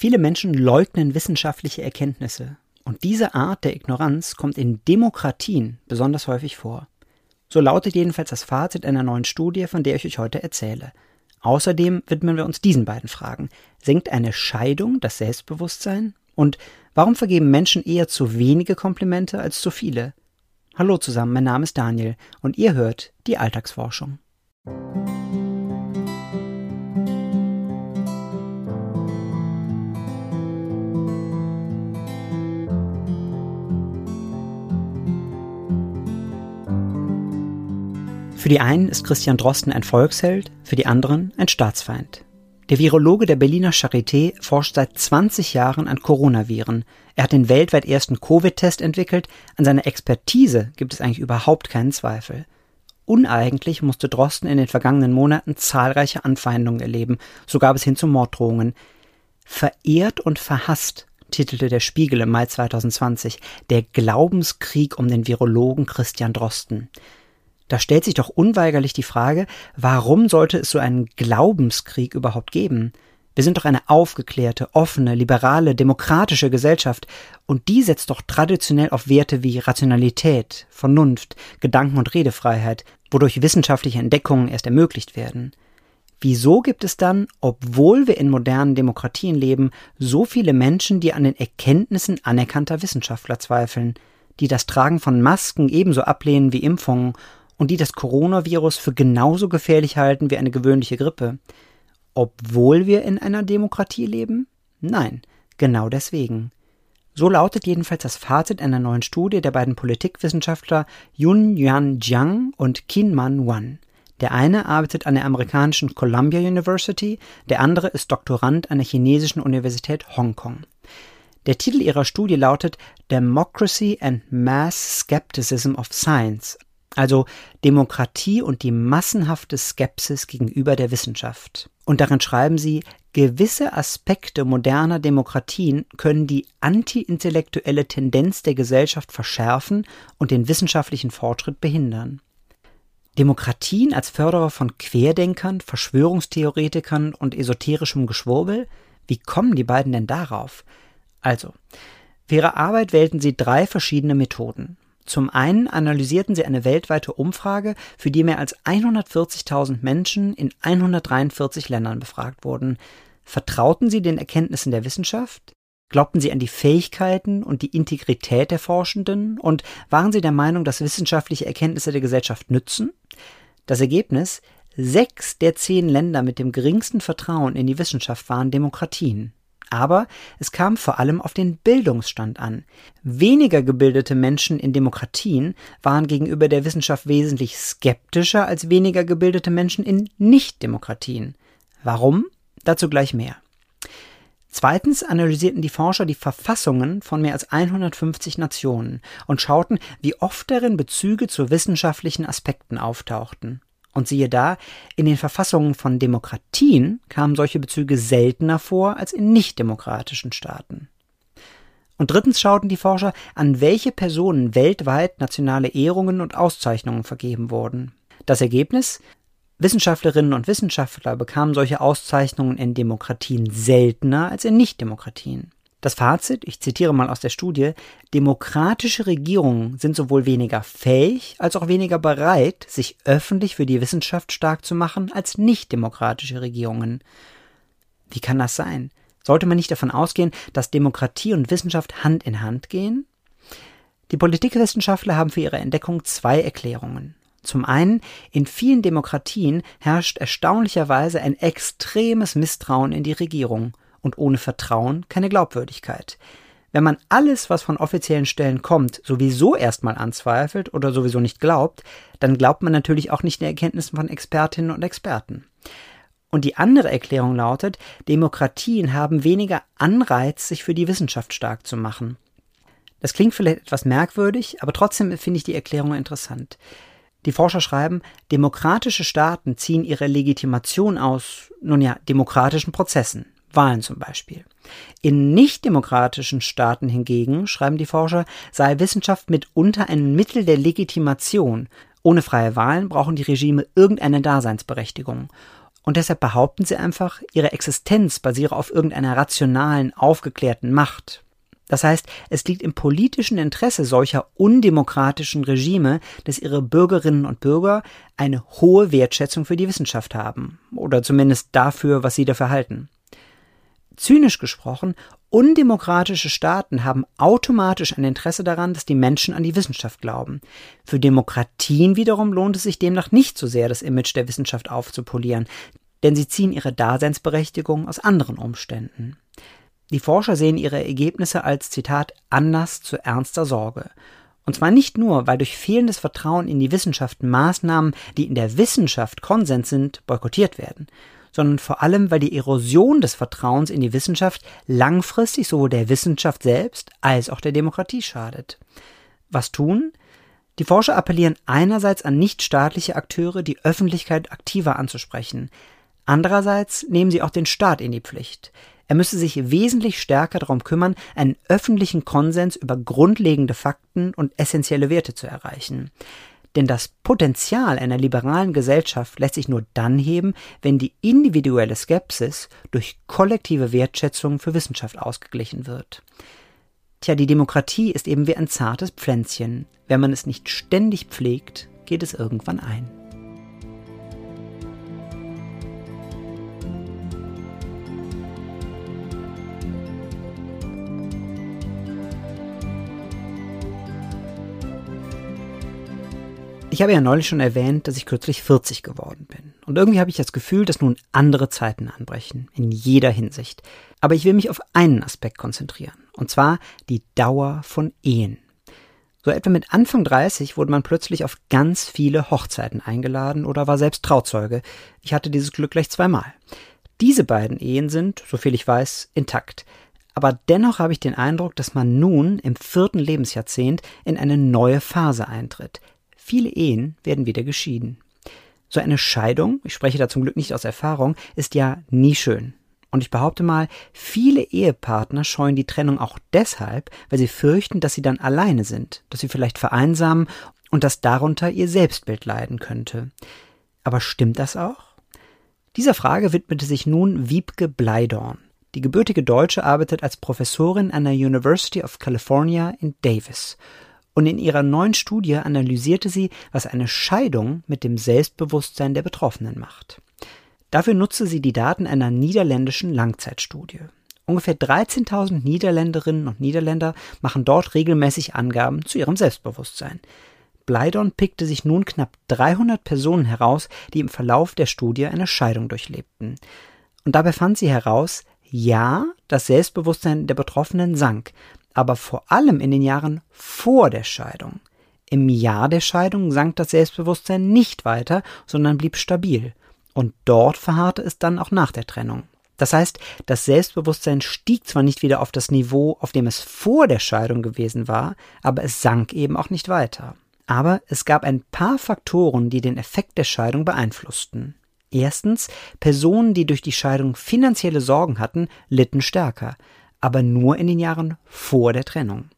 Viele Menschen leugnen wissenschaftliche Erkenntnisse. Und diese Art der Ignoranz kommt in Demokratien besonders häufig vor. So lautet jedenfalls das Fazit einer neuen Studie, von der ich euch heute erzähle. Außerdem widmen wir uns diesen beiden Fragen. Senkt eine Scheidung das Selbstbewusstsein? Und warum vergeben Menschen eher zu wenige Komplimente als zu viele? Hallo zusammen, mein Name ist Daniel und ihr hört die Alltagsforschung. Für die einen ist Christian Drosten ein Volksheld, für die anderen ein Staatsfeind. Der Virologe der Berliner Charité forscht seit 20 Jahren an Coronaviren. Er hat den weltweit ersten Covid-Test entwickelt. An seiner Expertise gibt es eigentlich überhaupt keinen Zweifel. Uneigentlich musste Drosten in den vergangenen Monaten zahlreiche Anfeindungen erleben, so gab es hin zu Morddrohungen. Verehrt und verhasst titelte der Spiegel im Mai 2020 der Glaubenskrieg um den Virologen Christian Drosten. Da stellt sich doch unweigerlich die Frage, warum sollte es so einen Glaubenskrieg überhaupt geben? Wir sind doch eine aufgeklärte, offene, liberale, demokratische Gesellschaft, und die setzt doch traditionell auf Werte wie Rationalität, Vernunft, Gedanken- und Redefreiheit, wodurch wissenschaftliche Entdeckungen erst ermöglicht werden. Wieso gibt es dann, obwohl wir in modernen Demokratien leben, so viele Menschen, die an den Erkenntnissen anerkannter Wissenschaftler zweifeln, die das Tragen von Masken ebenso ablehnen wie Impfungen und die das Coronavirus für genauso gefährlich halten wie eine gewöhnliche Grippe. Obwohl wir in einer Demokratie leben? Nein, genau deswegen. So lautet jedenfalls das Fazit einer neuen Studie der beiden Politikwissenschaftler Yun Yuan Jiang und Qin Man Wan. Der eine arbeitet an der amerikanischen Columbia University, der andere ist Doktorand an der chinesischen Universität Hongkong. Der Titel ihrer Studie lautet Democracy and Mass Skepticism of Science, also Demokratie und die massenhafte Skepsis gegenüber der Wissenschaft. Und darin schreiben sie, gewisse Aspekte moderner Demokratien können die antiintellektuelle Tendenz der Gesellschaft verschärfen und den wissenschaftlichen Fortschritt behindern. Demokratien als Förderer von Querdenkern, Verschwörungstheoretikern und esoterischem Geschwurbel? Wie kommen die beiden denn darauf? Also, für ihre Arbeit wählten sie drei verschiedene Methoden. Zum einen analysierten sie eine weltweite Umfrage, für die mehr als 140.000 Menschen in 143 Ländern befragt wurden. Vertrauten sie den Erkenntnissen der Wissenschaft? Glaubten sie an die Fähigkeiten und die Integrität der Forschenden? Und waren sie der Meinung, dass wissenschaftliche Erkenntnisse der Gesellschaft nützen? Das Ergebnis? Sechs der zehn Länder mit dem geringsten Vertrauen in die Wissenschaft waren Demokratien. Aber es kam vor allem auf den Bildungsstand an. Weniger gebildete Menschen in Demokratien waren gegenüber der Wissenschaft wesentlich skeptischer als weniger gebildete Menschen in Nichtdemokratien. Warum? Dazu gleich mehr. Zweitens analysierten die Forscher die Verfassungen von mehr als 150 Nationen und schauten, wie oft darin Bezüge zu wissenschaftlichen Aspekten auftauchten. Und siehe da, in den Verfassungen von Demokratien kamen solche Bezüge seltener vor als in nichtdemokratischen Staaten. Und drittens schauten die Forscher, an welche Personen weltweit nationale Ehrungen und Auszeichnungen vergeben wurden. Das Ergebnis? Wissenschaftlerinnen und Wissenschaftler bekamen solche Auszeichnungen in Demokratien seltener als in Nichtdemokratien. Das Fazit, ich zitiere mal aus der Studie, demokratische Regierungen sind sowohl weniger fähig als auch weniger bereit, sich öffentlich für die Wissenschaft stark zu machen, als nicht demokratische Regierungen. Wie kann das sein? Sollte man nicht davon ausgehen, dass Demokratie und Wissenschaft Hand in Hand gehen? Die Politikwissenschaftler haben für ihre Entdeckung zwei Erklärungen. Zum einen, in vielen Demokratien herrscht erstaunlicherweise ein extremes Misstrauen in die Regierung und ohne Vertrauen keine Glaubwürdigkeit. Wenn man alles, was von offiziellen Stellen kommt, sowieso erstmal anzweifelt oder sowieso nicht glaubt, dann glaubt man natürlich auch nicht den Erkenntnissen von Expertinnen und Experten. Und die andere Erklärung lautet, Demokratien haben weniger Anreiz, sich für die Wissenschaft stark zu machen. Das klingt vielleicht etwas merkwürdig, aber trotzdem finde ich die Erklärung interessant. Die Forscher schreiben, demokratische Staaten ziehen ihre Legitimation aus, nun ja, demokratischen Prozessen, Wahlen zum Beispiel. In nichtdemokratischen Staaten hingegen, schreiben die Forscher, sei Wissenschaft mitunter ein Mittel der Legitimation. Ohne freie Wahlen brauchen die Regime irgendeine Daseinsberechtigung. Und deshalb behaupten sie einfach, ihre Existenz basiere auf irgendeiner rationalen, aufgeklärten Macht. Das heißt, es liegt im politischen Interesse solcher undemokratischen Regime, dass ihre Bürgerinnen und Bürger eine hohe Wertschätzung für die Wissenschaft haben, oder zumindest dafür, was sie dafür halten. Zynisch gesprochen, undemokratische Staaten haben automatisch ein Interesse daran, dass die Menschen an die Wissenschaft glauben. Für Demokratien wiederum lohnt es sich demnach nicht so sehr, das Image der Wissenschaft aufzupolieren, denn sie ziehen ihre Daseinsberechtigung aus anderen Umständen. Die Forscher sehen ihre Ergebnisse als Zitat Anlass zu ernster Sorge. Und zwar nicht nur, weil durch fehlendes Vertrauen in die Wissenschaft Maßnahmen, die in der Wissenschaft Konsens sind, boykottiert werden, sondern vor allem, weil die Erosion des Vertrauens in die Wissenschaft langfristig sowohl der Wissenschaft selbst als auch der Demokratie schadet. Was tun? Die Forscher appellieren einerseits an nichtstaatliche Akteure, die Öffentlichkeit aktiver anzusprechen. Andererseits nehmen sie auch den Staat in die Pflicht. Er müsse sich wesentlich stärker darum kümmern, einen öffentlichen Konsens über grundlegende Fakten und essentielle Werte zu erreichen. Denn das Potenzial einer liberalen Gesellschaft lässt sich nur dann heben, wenn die individuelle Skepsis durch kollektive Wertschätzung für Wissenschaft ausgeglichen wird. Tja, die Demokratie ist eben wie ein zartes Pflänzchen. Wenn man es nicht ständig pflegt, geht es irgendwann ein. Ich habe ja neulich schon erwähnt, dass ich kürzlich 40 geworden bin. Und irgendwie habe ich das Gefühl, dass nun andere Zeiten anbrechen, in jeder Hinsicht. Aber ich will mich auf einen Aspekt konzentrieren, und zwar die Dauer von Ehen. So etwa mit Anfang 30 wurde man plötzlich auf ganz viele Hochzeiten eingeladen oder war selbst Trauzeuge. Ich hatte dieses Glück gleich zweimal. Diese beiden Ehen sind, soviel ich weiß, intakt. Aber dennoch habe ich den Eindruck, dass man nun im vierten Lebensjahrzehnt in eine neue Phase eintritt. Viele Ehen werden wieder geschieden. So eine Scheidung, ich spreche da zum Glück nicht aus Erfahrung, ist ja nie schön. Und ich behaupte mal, viele Ehepartner scheuen die Trennung auch deshalb, weil sie fürchten, dass sie dann alleine sind, dass sie vielleicht vereinsamen und dass darunter ihr Selbstbild leiden könnte. Aber stimmt das auch? Dieser Frage widmete sich nun Wiebke Bleidorn. Die gebürtige Deutsche arbeitet als Professorin an der University of California in Davis und in ihrer neuen Studie analysierte sie, was eine Scheidung mit dem Selbstbewusstsein der Betroffenen macht. Dafür nutzte sie die Daten einer niederländischen Langzeitstudie. Ungefähr 13.000 Niederländerinnen und Niederländer machen dort regelmäßig Angaben zu ihrem Selbstbewusstsein. Bleidon pickte sich nun knapp 300 Personen heraus, die im Verlauf der Studie eine Scheidung durchlebten. Und dabei fand sie heraus, ja, das Selbstbewusstsein der Betroffenen sank, aber vor allem in den Jahren vor der Scheidung. Im Jahr der Scheidung sank das Selbstbewusstsein nicht weiter, sondern blieb stabil. Und dort verharrte es dann auch nach der Trennung. Das heißt, das Selbstbewusstsein stieg zwar nicht wieder auf das Niveau, auf dem es vor der Scheidung gewesen war, aber es sank eben auch nicht weiter. Aber es gab ein paar Faktoren, die den Effekt der Scheidung beeinflussten. Erstens, Personen, die durch die Scheidung finanzielle Sorgen hatten, litten stärker aber nur in den Jahren vor der Trennung.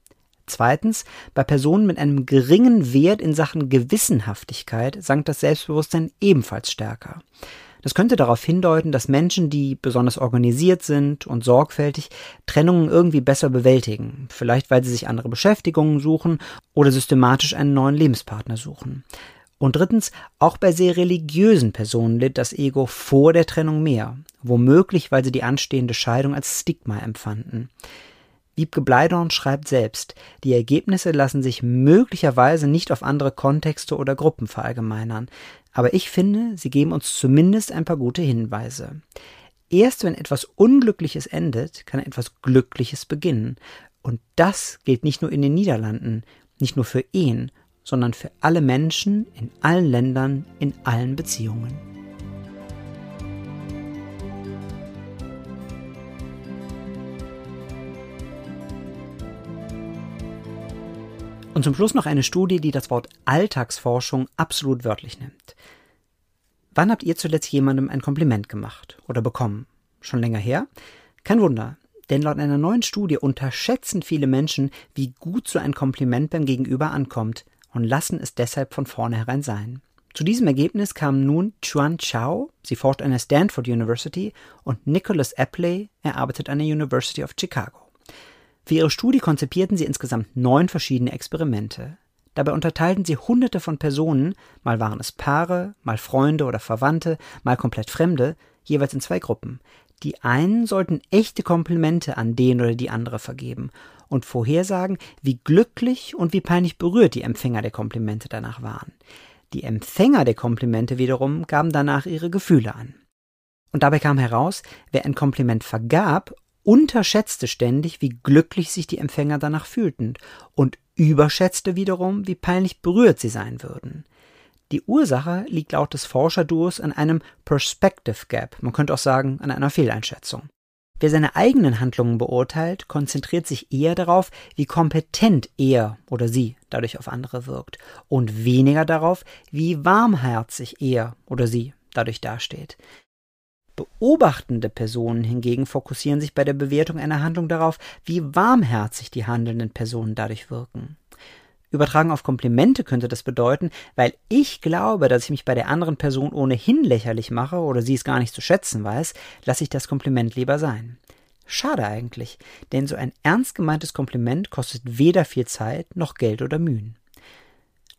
Zweitens, bei Personen mit einem geringen Wert in Sachen Gewissenhaftigkeit sank das Selbstbewusstsein ebenfalls stärker. Das könnte darauf hindeuten, dass Menschen, die besonders organisiert sind und sorgfältig, Trennungen irgendwie besser bewältigen, vielleicht weil sie sich andere Beschäftigungen suchen oder systematisch einen neuen Lebenspartner suchen. Und drittens, auch bei sehr religiösen Personen litt das Ego vor der Trennung mehr, womöglich weil sie die anstehende Scheidung als Stigma empfanden. Wiebke Bleidorn schreibt selbst, die Ergebnisse lassen sich möglicherweise nicht auf andere Kontexte oder Gruppen verallgemeinern, aber ich finde, sie geben uns zumindest ein paar gute Hinweise. Erst wenn etwas Unglückliches endet, kann etwas Glückliches beginnen. Und das gilt nicht nur in den Niederlanden, nicht nur für Ehen, sondern für alle Menschen in allen Ländern, in allen Beziehungen. Und zum Schluss noch eine Studie, die das Wort Alltagsforschung absolut wörtlich nimmt. Wann habt ihr zuletzt jemandem ein Kompliment gemacht oder bekommen? Schon länger her? Kein Wunder, denn laut einer neuen Studie unterschätzen viele Menschen, wie gut so ein Kompliment beim Gegenüber ankommt, und lassen es deshalb von vornherein sein. Zu diesem Ergebnis kamen nun Chuan Chao, sie forscht an der Stanford University, und Nicholas Epley, er arbeitet an der University of Chicago. Für ihre Studie konzipierten sie insgesamt neun verschiedene Experimente. Dabei unterteilten sie Hunderte von Personen, mal waren es Paare, mal Freunde oder Verwandte, mal komplett Fremde, jeweils in zwei Gruppen. Die einen sollten echte Komplimente an den oder die andere vergeben und vorhersagen, wie glücklich und wie peinlich berührt die Empfänger der Komplimente danach waren. Die Empfänger der Komplimente wiederum gaben danach ihre Gefühle an. Und dabei kam heraus, wer ein Kompliment vergab, unterschätzte ständig, wie glücklich sich die Empfänger danach fühlten und überschätzte wiederum, wie peinlich berührt sie sein würden. Die Ursache liegt laut des Forscherduos an einem Perspective Gap, man könnte auch sagen an einer Fehleinschätzung. Wer seine eigenen Handlungen beurteilt, konzentriert sich eher darauf, wie kompetent er oder sie dadurch auf andere wirkt und weniger darauf, wie warmherzig er oder sie dadurch dasteht. Beobachtende Personen hingegen fokussieren sich bei der Bewertung einer Handlung darauf, wie warmherzig die handelnden Personen dadurch wirken. Übertragen auf Komplimente könnte das bedeuten, weil ich glaube, dass ich mich bei der anderen Person ohnehin lächerlich mache oder sie es gar nicht zu schätzen weiß, lasse ich das Kompliment lieber sein. Schade eigentlich, denn so ein ernst gemeintes Kompliment kostet weder viel Zeit noch Geld oder Mühen.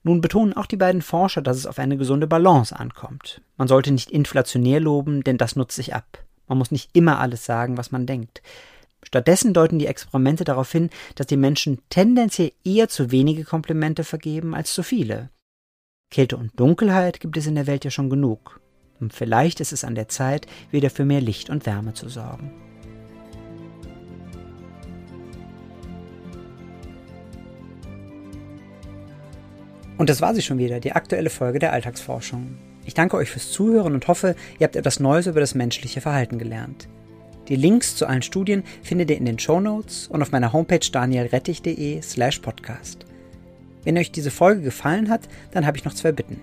Nun betonen auch die beiden Forscher, dass es auf eine gesunde Balance ankommt. Man sollte nicht inflationär loben, denn das nutzt sich ab. Man muss nicht immer alles sagen, was man denkt. Stattdessen deuten die Experimente darauf hin, dass die Menschen tendenziell eher zu wenige Komplimente vergeben als zu viele. Kälte und Dunkelheit gibt es in der Welt ja schon genug. Und vielleicht ist es an der Zeit, wieder für mehr Licht und Wärme zu sorgen. Und das war sie schon wieder, die aktuelle Folge der Alltagsforschung. Ich danke euch fürs Zuhören und hoffe, ihr habt etwas Neues über das menschliche Verhalten gelernt. Die Links zu allen Studien findet ihr in den Show Notes und auf meiner Homepage danielrettich.de slash podcast. Wenn euch diese Folge gefallen hat, dann habe ich noch zwei Bitten.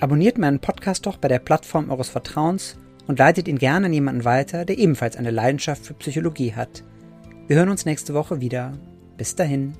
Abonniert meinen Podcast doch bei der Plattform eures Vertrauens und leitet ihn gerne an jemanden weiter, der ebenfalls eine Leidenschaft für Psychologie hat. Wir hören uns nächste Woche wieder. Bis dahin.